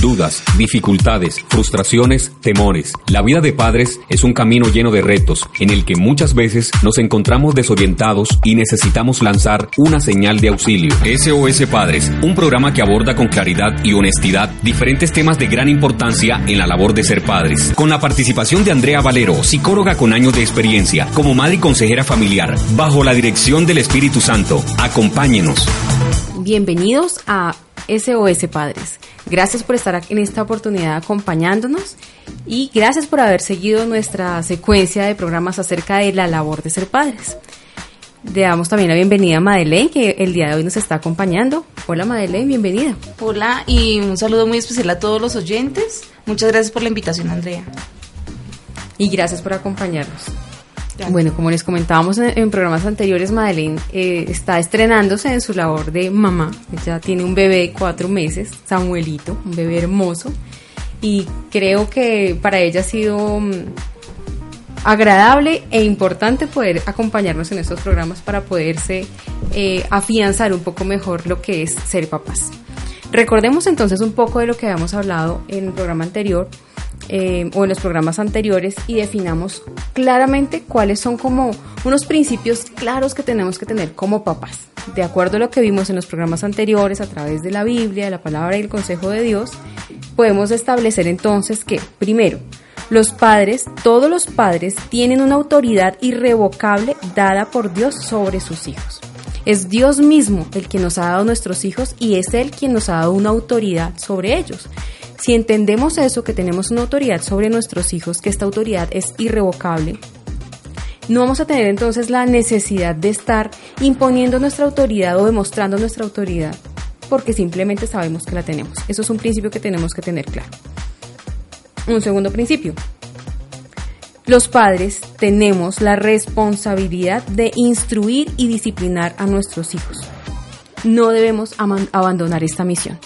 dudas, dificultades, frustraciones, temores. La vida de padres es un camino lleno de retos en el que muchas veces nos encontramos desorientados y necesitamos lanzar una señal de auxilio. SOS Padres, un programa que aborda con claridad y honestidad diferentes temas de gran importancia en la labor de ser padres. Con la participación de Andrea Valero, psicóloga con años de experiencia, como madre y consejera familiar, bajo la dirección del Espíritu Santo. Acompáñenos. Bienvenidos a SOS Padres. Gracias por estar en esta oportunidad acompañándonos y gracias por haber seguido nuestra secuencia de programas acerca de la labor de ser padres. Le damos también la bienvenida a Madeleine, que el día de hoy nos está acompañando. Hola Madeleine, bienvenida. Hola y un saludo muy especial a todos los oyentes. Muchas gracias por la invitación, Andrea. Y gracias por acompañarnos. Bueno, como les comentábamos en, programas anteriores, Madeleine eh, está estrenándose en su labor de mamá. Ella tiene un bebé de cuatro meses, Samuelito, un bebé hermoso. Y creo que para ella ha sido mm, agradable e importante poder acompañarnos en estos programas para poderse eh, afianzar un poco mejor lo que es ser papás. Recordemos entonces un poco de lo que habíamos hablado en el programa anterior eh, o en los programas anteriores y definamos claramente cuáles son como unos principios claros que tenemos que tener como papás. De acuerdo a lo que vimos en los programas anteriores a través de la Biblia, la palabra y el consejo de Dios, podemos establecer entonces que, primero, los padres, todos los padres, tienen una autoridad irrevocable dada por Dios sobre sus hijos. Es Dios mismo el que nos ha dado nuestros hijos y es Él quien nos ha dado una autoridad sobre ellos. Si entendemos eso, que tenemos una autoridad sobre nuestros hijos, que esta autoridad es irrevocable, no vamos a tener entonces la necesidad de estar imponiendo nuestra autoridad o demostrando nuestra autoridad, porque simplemente sabemos que la tenemos. Eso es un principio que tenemos que tener claro. Un segundo principio. Los padres tenemos la responsabilidad de instruir y disciplinar a nuestros hijos. No debemos abandonar esta misión.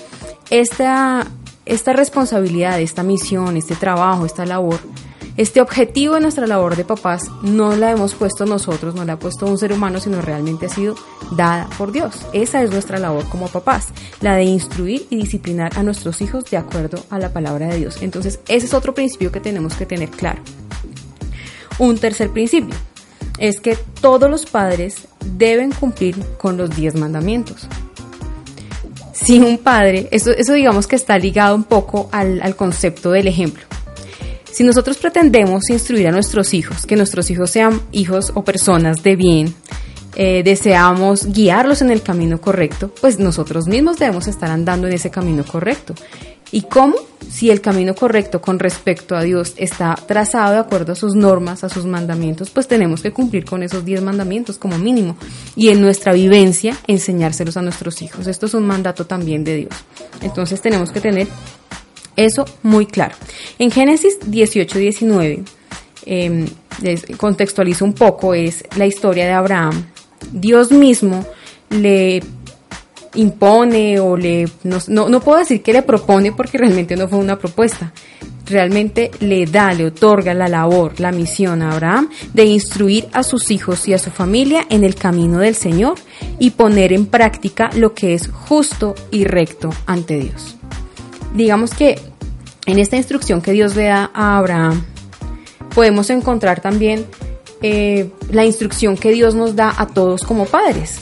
Esta esta responsabilidad, esta misión, este trabajo, esta labor, este objetivo de nuestra labor de papás no la hemos puesto nosotros, no la ha puesto un ser humano, sino realmente ha sido dada por Dios. Esa es nuestra labor como papás, la de instruir y disciplinar a nuestros hijos de acuerdo a la palabra de Dios. Entonces, ese es otro principio que tenemos que tener claro. Un tercer principio es que todos los padres deben cumplir con los diez mandamientos si un padre, eso, eso digamos que está ligado un poco al, concepto del ejemplo. Si nosotros pretendemos instruir a nuestros hijos, que nuestros hijos sean hijos o personas de bien, eh, deseamos guiarlos en el camino correcto, pues nosotros mismos debemos estar andando en ese camino correcto. ¿Y cómo? Si el camino correcto con respecto a Dios está trazado de acuerdo a sus normas, a sus mandamientos, pues tenemos que cumplir con esos 10 mandamientos como mínimo. Y en nuestra vivencia, enseñárselos a nuestros hijos. Esto es un mandato también de Dios. Entonces tenemos que tener eso muy claro. En Génesis 18, 19, eh, contextualizo un poco, es la historia de Abraham. Dios mismo le impone o le, no, no, puedo decir que le propone porque realmente no fue una propuesta, realmente le da, le otorga la labor, la misión a Abraham de instruir a sus hijos y a su familia en el camino del Señor y poner en práctica lo que es justo y recto ante Dios. Digamos que en esta instrucción que Dios le da a Abraham, podemos encontrar también eh, la instrucción que Dios nos da a todos como padres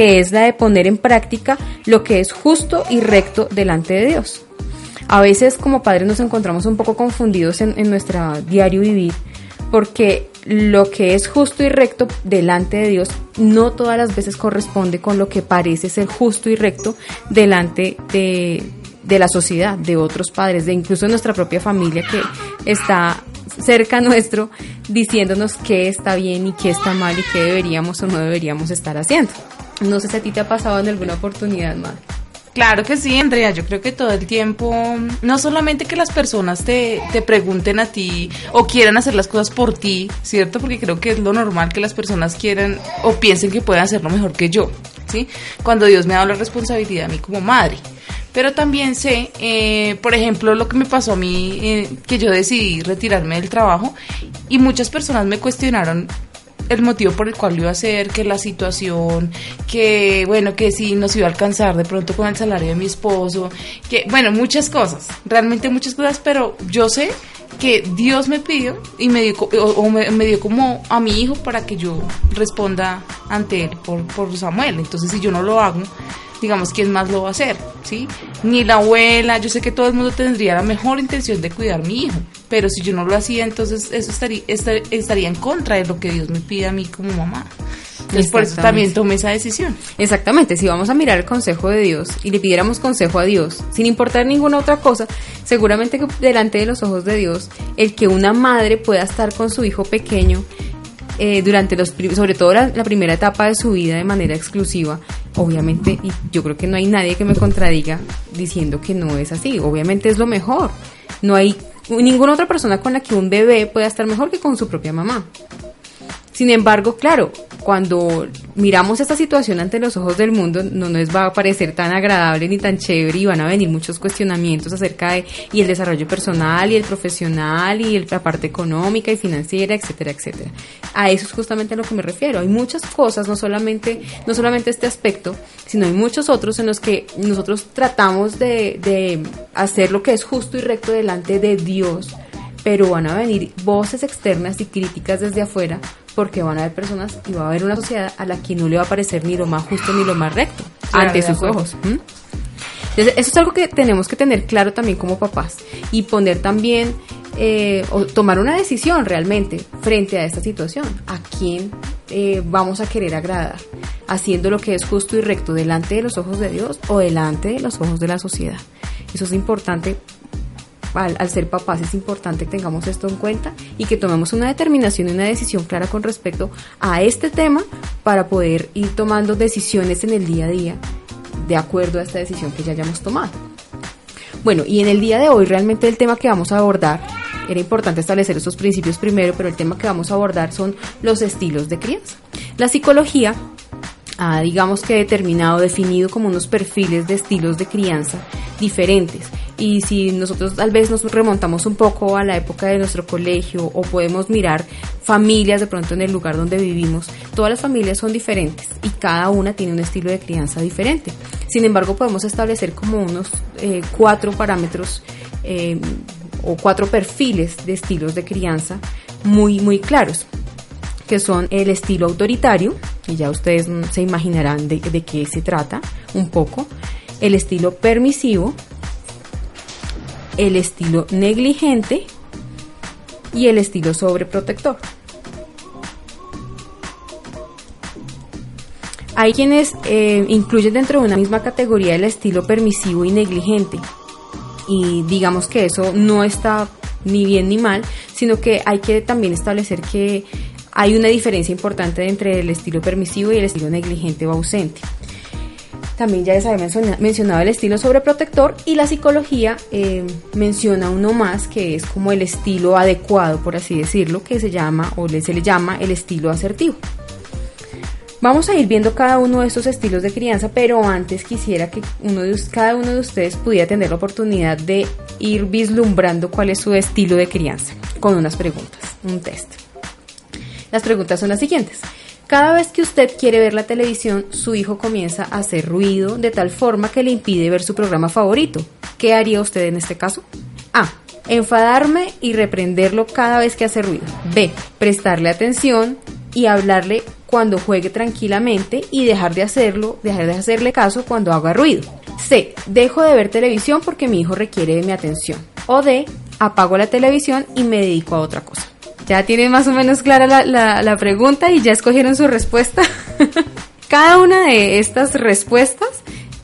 que es la de poner en práctica lo que es justo y recto delante de Dios. A veces como padres nos encontramos un poco confundidos en, nuestro diario vivir porque lo que es justo y recto delante de Dios no todas las veces corresponde con lo que parece ser justo y recto delante de, de la sociedad, de otros padres, de incluso nuestra propia familia que está cerca nuestro diciéndonos qué está bien y qué está mal y qué deberíamos o no deberíamos estar haciendo. No sé si a ti te ha pasado en alguna oportunidad más. Claro que sí, Andrea. Yo creo que todo el tiempo, no solamente que las personas te, te, pregunten a ti o quieran hacer las cosas por ti, ¿cierto? Porque creo que es lo normal que las personas quieran o piensen que pueden hacerlo mejor que yo, ¿sí? Cuando Dios me ha dado la responsabilidad a mí como madre. Pero también sé, eh, por ejemplo, lo que me pasó a mí, eh, que yo decidí retirarme del trabajo y muchas personas me cuestionaron el motivo por el cual lo iba a hacer, que la situación, que bueno, que si nos iba a alcanzar de pronto con el salario de mi esposo, que bueno, muchas cosas, realmente muchas cosas, pero yo sé que Dios me pidió y me dio, o, me, dio como a mi hijo para que yo responda ante él por, por Samuel. Entonces, si yo no lo hago, digamos, ¿quién más lo va a hacer? ¿Sí? Ni la abuela, yo sé que todo el mundo tendría la mejor intención de cuidar a mi hijo, pero si yo no lo hacía, entonces eso estaría, estaría en contra de lo que Dios me pide a mí como mamá. Entonces por eso también tomé esa decisión. Exactamente, si vamos a mirar el consejo de Dios y le pidiéramos consejo a Dios, sin importar ninguna otra cosa, seguramente que delante de los ojos de Dios, el que una madre pueda estar con su hijo pequeño eh, durante los, sobre todo la, primera etapa de su vida de manera exclusiva, obviamente, y yo creo que no hay nadie que me contradiga diciendo que no es así, obviamente es lo mejor. No hay ninguna otra persona con la que un bebé pueda estar mejor que con su propia mamá. Sin embargo, claro, cuando miramos esta situación ante los ojos del mundo, no nos va a parecer tan agradable ni tan chévere y van a venir muchos cuestionamientos acerca de y el desarrollo personal y el profesional y la parte económica y financiera, etcétera, etcétera. A eso es justamente a lo que me refiero. Hay muchas cosas, no solamente, no solamente este aspecto, sino hay muchos otros en los que nosotros tratamos de, de hacer lo que es justo y recto delante de Dios pero van a venir voces externas y críticas desde afuera porque van a haber personas y va a haber una sociedad a la que no le va a parecer ni lo más justo ni lo más recto ante sus ojos. Entonces, eso es algo que tenemos que tener claro también como papás y poner también eh, o tomar una decisión realmente frente a esta situación. ¿A quién eh, vamos a querer agradar? ¿Haciendo lo que es justo y recto delante de los ojos de Dios o delante de los ojos de la sociedad? Eso es importante al, ser papás es importante que tengamos esto en cuenta y que tomemos una determinación y una decisión clara con respecto a este tema para poder ir tomando decisiones en el día a día de acuerdo a esta decisión que ya hayamos tomado. Bueno, y en el día de hoy realmente el tema que vamos a abordar, era importante establecer estos principios primero, pero el tema que vamos a abordar son los estilos de crianza. La psicología ha, digamos que determinado, definido como unos perfiles de estilos de crianza diferentes y si nosotros tal vez nos remontamos un poco a la época de nuestro colegio o podemos mirar familias de pronto en el lugar donde vivimos, todas las familias son diferentes y cada una tiene un estilo de crianza diferente. Sin embargo, podemos establecer como unos eh, cuatro parámetros eh, o cuatro perfiles de estilos de crianza muy, muy claros que son el estilo autoritario, y ya ustedes se imaginarán de, de qué se trata un poco, el estilo permisivo, el estilo negligente y el estilo sobreprotector. Hay quienes eh, incluyen dentro de una misma categoría el estilo permisivo y negligente. Y digamos que eso no está ni bien ni mal, sino que hay que también establecer que hay una diferencia importante entre el estilo permisivo y el estilo negligente o ausente. También ya les había mencionado el estilo sobreprotector y la psicología eh, menciona uno más que es como el estilo adecuado, por así decirlo, que se llama o se le llama el estilo asertivo. Vamos a ir viendo cada uno de estos estilos de crianza, pero antes quisiera que uno de, cada uno de ustedes pudiera tener la oportunidad de ir vislumbrando cuál es su estilo de crianza con unas preguntas, un test. Las preguntas son las siguientes. Cada vez que usted quiere ver la televisión, su hijo comienza a hacer ruido de tal forma que le impide ver su programa favorito. ¿Qué haría usted en este caso? A. Enfadarme y reprenderlo cada vez que hace ruido. B. Prestarle atención y hablarle cuando juegue tranquilamente y dejar de hacerlo, dejar de hacerle caso cuando haga ruido. C. Dejo de ver televisión porque mi hijo requiere de mi atención. O D. Apago la televisión y me dedico a otra cosa. Ya tienen más o menos clara la, la, pregunta y ya escogieron su respuesta. Cada una de estas respuestas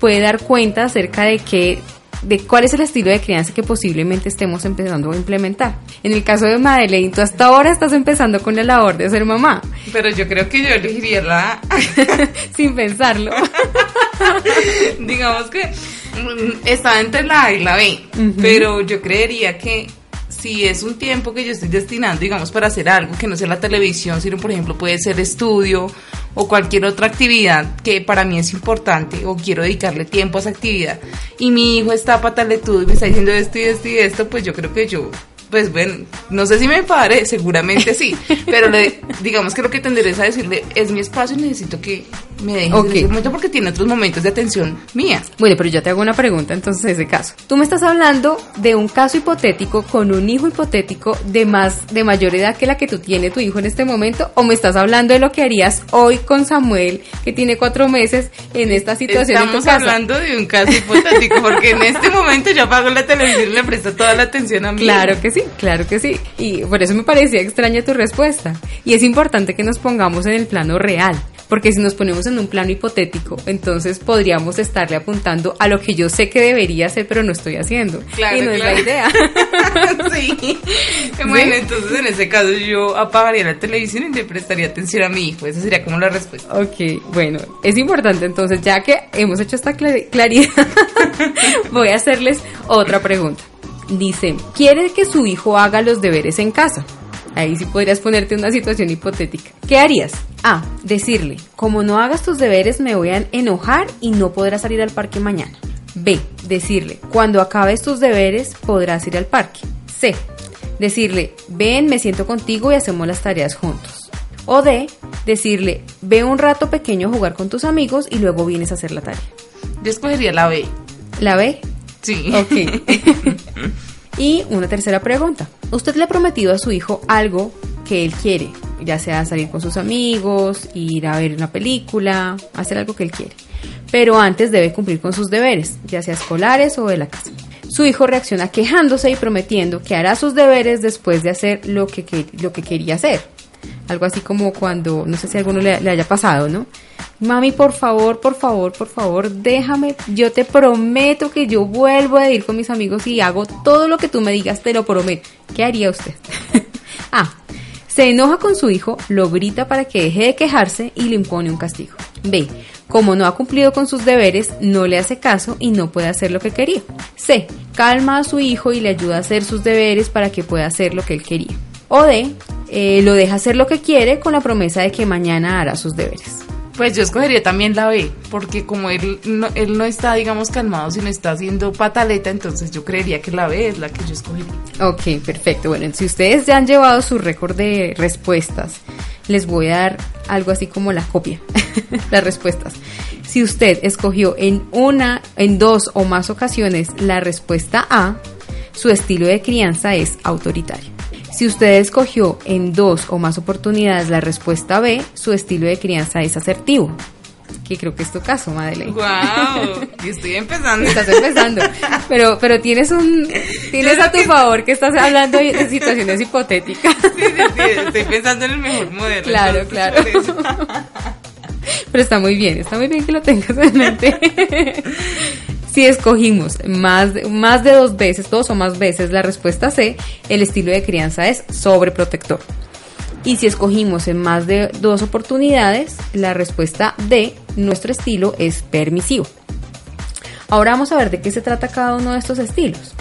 puede dar cuenta acerca de qué de cuál es el estilo de crianza que posiblemente estemos empezando a implementar. En el caso de Madeleine, tú hasta ahora estás empezando con la labor de ser mamá. Pero yo creo que yo elegiría la Sin pensarlo. Digamos que mm, está entre la A y la B, pero yo creería que si es un tiempo que yo estoy destinando, digamos, para hacer algo que no sea la televisión, sino, por ejemplo, puede ser estudio o cualquier otra actividad que para mí es importante o quiero dedicarle tiempo a esa actividad y mi hijo está tal y me está diciendo esto y esto y esto, pues yo creo que yo pues bueno, no sé si me enfadaré, seguramente sí, pero digamos que lo que tendré es a decirle, es mi espacio y necesito que me dejes en ese momento porque tiene otros momentos de atención mía. Bueno, pero yo te hago una pregunta entonces en ese caso. Tú me estás hablando de un caso hipotético con un hijo hipotético de más, de mayor edad que la que tú tienes tu hijo en este momento, o me estás hablando de lo que harías hoy con Samuel, que tiene cuatro meses, en esta situación Estamos en tu casa? hablando de un caso hipotético porque en este momento yo apago la televisión y le presto toda la atención a mí. Claro que sí, claro que sí. Y por eso me parecía extraña tu respuesta. Y es importante que nos pongamos en el plano real. Porque si nos ponemos en un plano hipotético, entonces podríamos estarle apuntando a lo que yo sé que debería hacer, pero no estoy haciendo. Claro, y no es la idea. sí. Bueno, entonces en ese caso yo apagaría la televisión y le prestaría atención a mi hijo. Esa sería como la respuesta. Ok, bueno, es importante entonces, ya que hemos hecho esta clar- claridad, voy a hacerles otra pregunta. Dice, ¿quiere que su hijo haga los deberes en casa? Ahí sí podrías ponerte una situación hipotética. ¿Qué harías? A. Decirle, como no hagas tus deberes me voy a enojar y no podrás salir al parque mañana. B. Decirle, cuando acabes tus deberes podrás ir al parque. C. Decirle, ven, me siento contigo y hacemos las tareas juntos. O D. Decirle, ve un rato pequeño a jugar con tus amigos y luego vienes a hacer la tarea. Yo escogería la B. ¿La B? Sí. Ok. y una tercera pregunta. ¿Usted le ha prometido a su hijo algo que él quiere? Ya sea salir con sus amigos, ir a ver una película, hacer algo que él quiere. Pero antes debe cumplir con sus deberes, ya sea escolares o de la casa. Su hijo reacciona quejándose y prometiendo que hará sus deberes después de hacer lo que, lo que quería hacer. Algo así como cuando, no sé si a alguno le haya pasado, ¿no? Mami, por favor, por favor, por favor, déjame. Yo te prometo que yo vuelvo a ir con mis amigos y hago todo lo que tú me digas, te lo prometo. ¿Qué haría usted? A. Se enoja con su hijo, lo grita para que deje de quejarse y le impone un castigo. B. Como no ha cumplido con sus deberes, no le hace caso y no puede hacer lo que quería. C. Calma a su hijo y le ayuda a hacer sus deberes para que pueda hacer lo que él quería. O D. eh, lo deja hacer lo que quiere con la promesa de que mañana hará sus deberes. Pues yo escogería también la B, porque como él no, él no está, digamos, calmado, sino está haciendo pataleta, entonces yo creería que la B es la que yo escogería. Ok, perfecto. Bueno, si ustedes ya han llevado su récord de respuestas, les voy a dar algo así como la copia, las respuestas. Si usted escogió en una, en dos o más ocasiones la respuesta A, su estilo de crianza es autoritario. Si usted escogió en dos o más oportunidades la respuesta B, su estilo de crianza es asertivo. Que creo que es tu caso, Madeleine. ¡Wow! y estoy empezando. Estás empezando. Pero, pero tienes un, tienes a tu favor que estás hablando de situaciones hipotéticas. Sí, sí, sí, estoy pensando en el mejor modelo. Claro, entonces, claro. Pero está muy bien, está muy bien que lo tengas en mente. Si escogimos más, más de dos veces, dos o más veces la respuesta C, el estilo de crianza es sobreprotector. Y si escogimos en más de dos oportunidades, la respuesta D, nuestro estilo es permisivo. Ahora vamos a ver de qué se trata cada uno de estos estilos.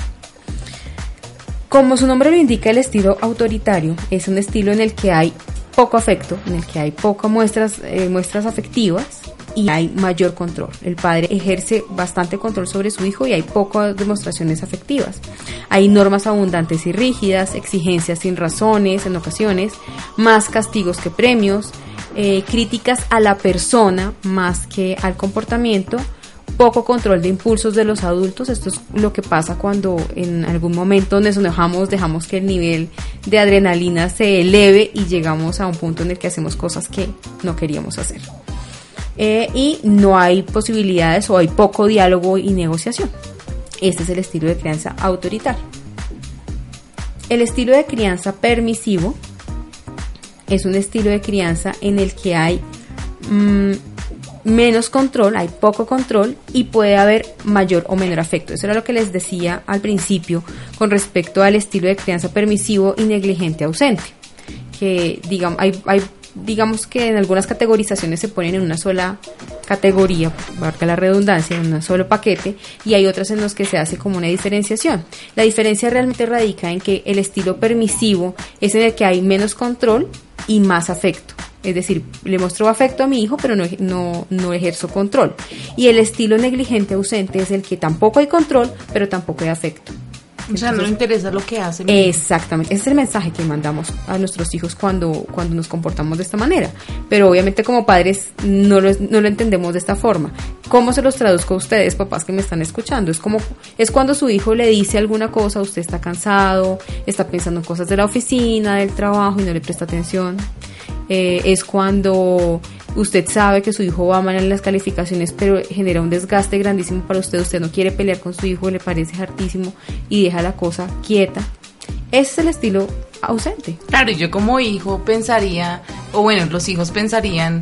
Como su nombre lo indica, el estilo autoritario es un estilo en el que hay poco afecto, en el que hay pocas muestras, eh, muestras afectivas y hay mayor control. El padre ejerce bastante control sobre su hijo y hay pocas demostraciones afectivas. Hay normas abundantes y rígidas, exigencias sin razones en ocasiones, más castigos que premios, eh, críticas a la persona más que al comportamiento, poco control de impulsos de los adultos. Esto es lo que pasa cuando en algún momento nos enojamos, dejamos que el nivel de adrenalina se eleve y llegamos a un punto en el que hacemos cosas que no queríamos hacer. Eh, y no hay posibilidades o hay poco diálogo y negociación. Este es el estilo de crianza autoritario. El estilo de crianza permisivo es un estilo de crianza en el que hay mm, menos control, hay poco control y puede haber mayor o menor afecto. Eso era lo que les decía al principio con respecto al estilo de crianza permisivo y negligente ausente. Que digamos, hay, hay, digamos que en algunas categorizaciones se ponen en una sola categoría, marca la redundancia, en un solo paquete, y hay otras en las que se hace como una diferenciación. La diferencia realmente radica en que el estilo permisivo es en el que hay menos control y más afecto. Es decir, le muestro afecto a mi hijo, pero no, no, no ejerzo control. Y el estilo negligente ausente es el que tampoco hay control, pero tampoco hay afecto. O sea, no le interesa lo que hace. Exactamente, ese es el mensaje que mandamos a nuestros hijos cuando, cuando nos comportamos de esta manera. Pero obviamente como padres no lo, no lo entendemos de esta forma. ¿Cómo se los traduzco a ustedes, papás que me están escuchando? Es como, es cuando su hijo le dice alguna cosa, usted está cansado, está pensando en cosas de la oficina, del trabajo y no le presta atención. Eh, es cuando usted sabe que su hijo va mal en las calificaciones, pero genera un desgaste grandísimo para usted, usted no quiere pelear con su hijo, le parece hartísimo y deja la cosa quieta. Ese es el estilo ausente. Claro, y yo como hijo pensaría, o bueno, los hijos pensarían,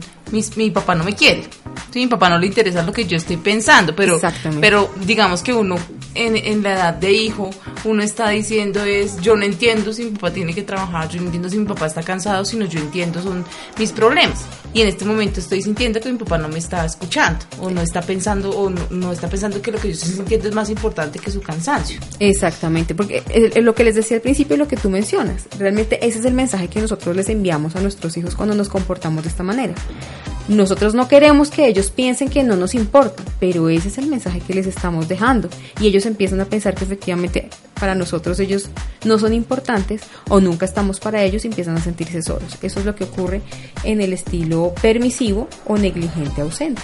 mi papá no me quiere. Sí, mi papá no le interesa lo que yo estoy pensando, pero, pero digamos que uno en, la edad de hijo, uno está diciendo es, yo no entiendo si mi papá tiene que trabajar, yo no entiendo si mi papá está cansado, sino yo entiendo son mis problemas. Y en este momento estoy sintiendo que mi papá no me está escuchando, o no está pensando, o no, está pensando que lo que yo estoy sintiendo es más importante que su cansancio. Exactamente, porque lo que les decía al principio, lo que tú mencionas, realmente ese es el mensaje que nosotros les enviamos a nuestros hijos cuando nos comportamos de esta manera. Nosotros no queremos que ellos piensen que no nos importa, pero ese es el mensaje que les estamos dejando y ellos empiezan a pensar que efectivamente para nosotros ellos no son importantes o nunca estamos para ellos y empiezan a sentirse solos. Eso es lo que ocurre en el estilo permisivo o negligente ausente.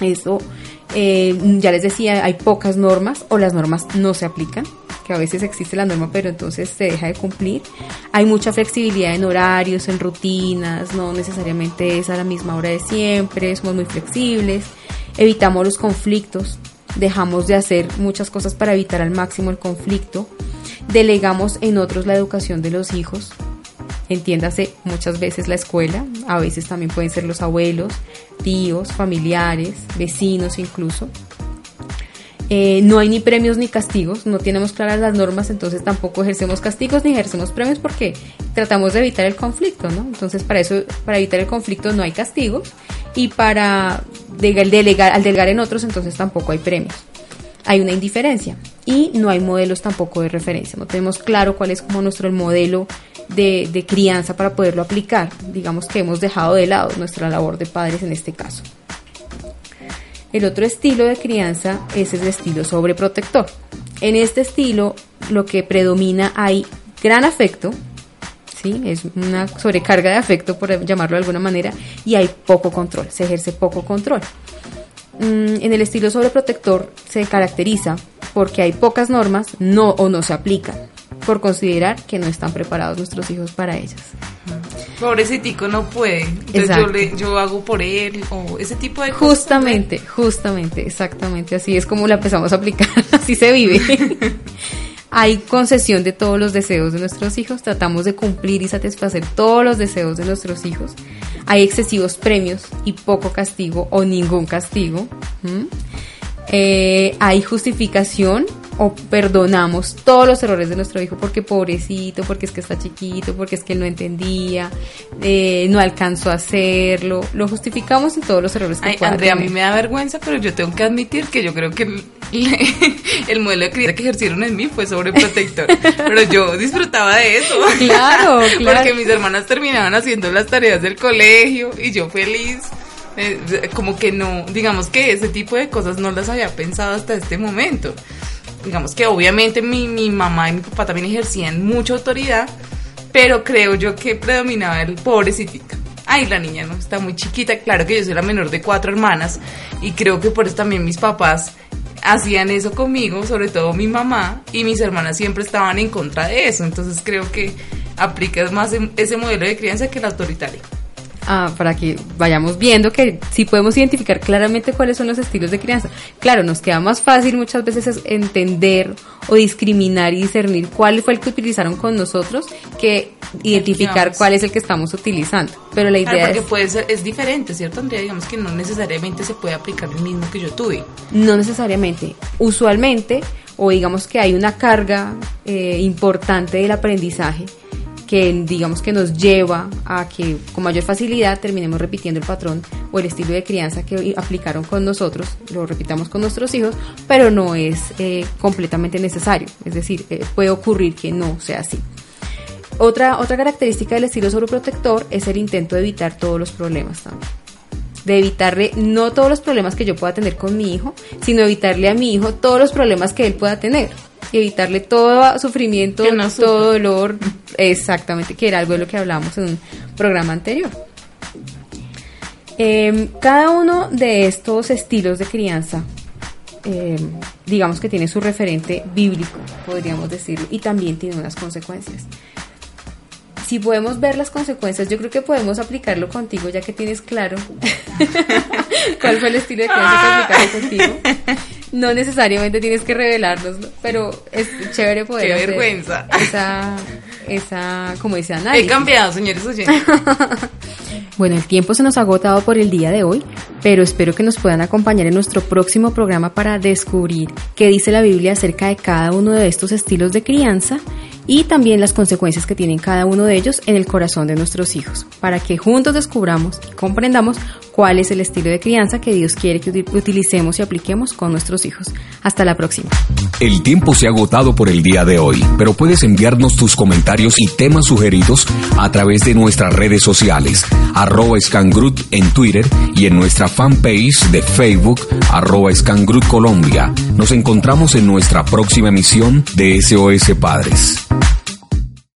Eso, eh, ya les decía, hay pocas normas o las normas no se aplican que a veces existe la norma, pero entonces se deja de cumplir. Hay mucha flexibilidad en horarios, en rutinas, no necesariamente es a la misma hora de siempre, somos muy flexibles, evitamos los conflictos, dejamos de hacer muchas cosas para evitar al máximo el conflicto, delegamos en otros la educación de los hijos, entiéndase muchas veces la escuela, a veces también pueden ser los abuelos, tíos, familiares, vecinos incluso. Eh, no hay ni premios ni castigos, no tenemos claras las normas, entonces tampoco ejercemos castigos ni ejercemos premios porque tratamos de evitar el conflicto, ¿no? Entonces para eso, para evitar el conflicto no hay castigos y para al delegar en otros entonces tampoco hay premios. Hay una indiferencia y no hay modelos tampoco de referencia, no tenemos claro cuál es como nuestro modelo de, de crianza para poderlo aplicar. Digamos que hemos dejado de lado nuestra labor de padres en este caso. El otro estilo de crianza es el estilo sobreprotector. En este estilo lo que predomina hay gran afecto, ¿sí? es una sobrecarga de afecto por llamarlo de alguna manera, y hay poco control, se ejerce poco control. Mm, en el estilo sobreprotector se caracteriza porque hay pocas normas no o no se aplican por considerar que no están preparados nuestros hijos para ellas. Pobrecitico no puede. Entonces yo, le, yo hago por él o ese tipo de cosas. Justamente, justamente, exactamente. Así es como la empezamos a aplicar. así se vive. Hay concesión de todos los deseos de nuestros hijos. Tratamos de cumplir y satisfacer todos los deseos de nuestros hijos. Hay excesivos premios y poco castigo o ningún castigo. Eh, hay justificación o perdonamos todos los errores de nuestro hijo porque pobrecito, porque es que está chiquito, porque es que no entendía, eh, no alcanzó a hacerlo, lo justificamos en todos los errores que Ay, Andrea, a mí me da vergüenza, pero yo tengo que admitir que yo creo que el, el modelo de crianza que ejercieron en mí fue sobreprotector, pero yo disfrutaba de eso. Claro, claro. Porque mis hermanas terminaban haciendo las tareas del colegio y yo feliz. Eh, como que no, digamos que ese tipo de cosas no las había pensado hasta este momento. Digamos que obviamente mi, mi mamá y mi papá también ejercían mucha autoridad, pero creo yo que predominaba el pobrecito. Ay, la niña no está muy chiquita. Claro que yo soy la menor de cuatro hermanas y creo que por eso también mis papás hacían eso conmigo, sobre todo mi mamá, y mis hermanas siempre estaban en contra de eso. Entonces creo que aplica más ese modelo de crianza que el autoritario. Ah, para que vayamos viendo que si podemos identificar claramente cuáles son los estilos de crianza. Claro, nos queda más fácil muchas veces entender o discriminar y discernir cuál fue el que utilizaron con nosotros que identificar cuál es el que estamos utilizando. Pero la idea porque puede ser, es diferente, ¿cierto, Andrea? Digamos que no necesariamente se puede aplicar el mismo que yo tuve. No necesariamente. Usualmente, o digamos que hay una carga eh, importante del aprendizaje que digamos que nos lleva a que con mayor facilidad terminemos repitiendo el patrón o el estilo de crianza que aplicaron con nosotros, lo repitamos con nuestros hijos, pero no es eh, completamente necesario, es decir, eh, puede ocurrir que no sea así. Otra, otra característica del estilo sobreprotector es el intento de evitar todos los problemas también de evitarle no todos los problemas que yo pueda tener con mi hijo, sino evitarle a mi hijo todos los problemas que él pueda tener. Y evitarle todo sufrimiento, todo dolor, exactamente, que era algo de lo que hablábamos en un programa anterior. Em, cada uno de estos estilos de crianza, em, digamos que tiene su referente bíblico, podríamos decirlo, y también tiene unas consecuencias. Si podemos ver las consecuencias, yo creo que podemos aplicarlo contigo, ya que tienes claro cuál fue el estilo de crianza que aplicaste contigo. No necesariamente tienes que revelarnos, pero es chévere poder. Qué vergüenza. Esa, esa, como dice Ana. He cambiado, señores oyentes. Bueno, el tiempo se nos ha agotado por el día de hoy, pero espero que nos puedan acompañar en nuestro próximo programa para descubrir qué dice la Biblia acerca de cada uno de estos estilos de crianza y también las consecuencias que tienen cada uno de ellos en el corazón de nuestros hijos, para que juntos descubramos y comprendamos cuál es el estilo de crianza que Dios quiere que utilicemos y apliquemos con nuestros hijos. Hasta la próxima. El tiempo se ha agotado por el día de hoy, pero puedes enviarnos tus comentarios y temas sugeridos a través de nuestras redes sociales, arroba Scangrut en Twitter y en nuestra fanpage de Facebook, arroba Scangrut Colombia. Nos encontramos en nuestra próxima emisión de SOS Padres.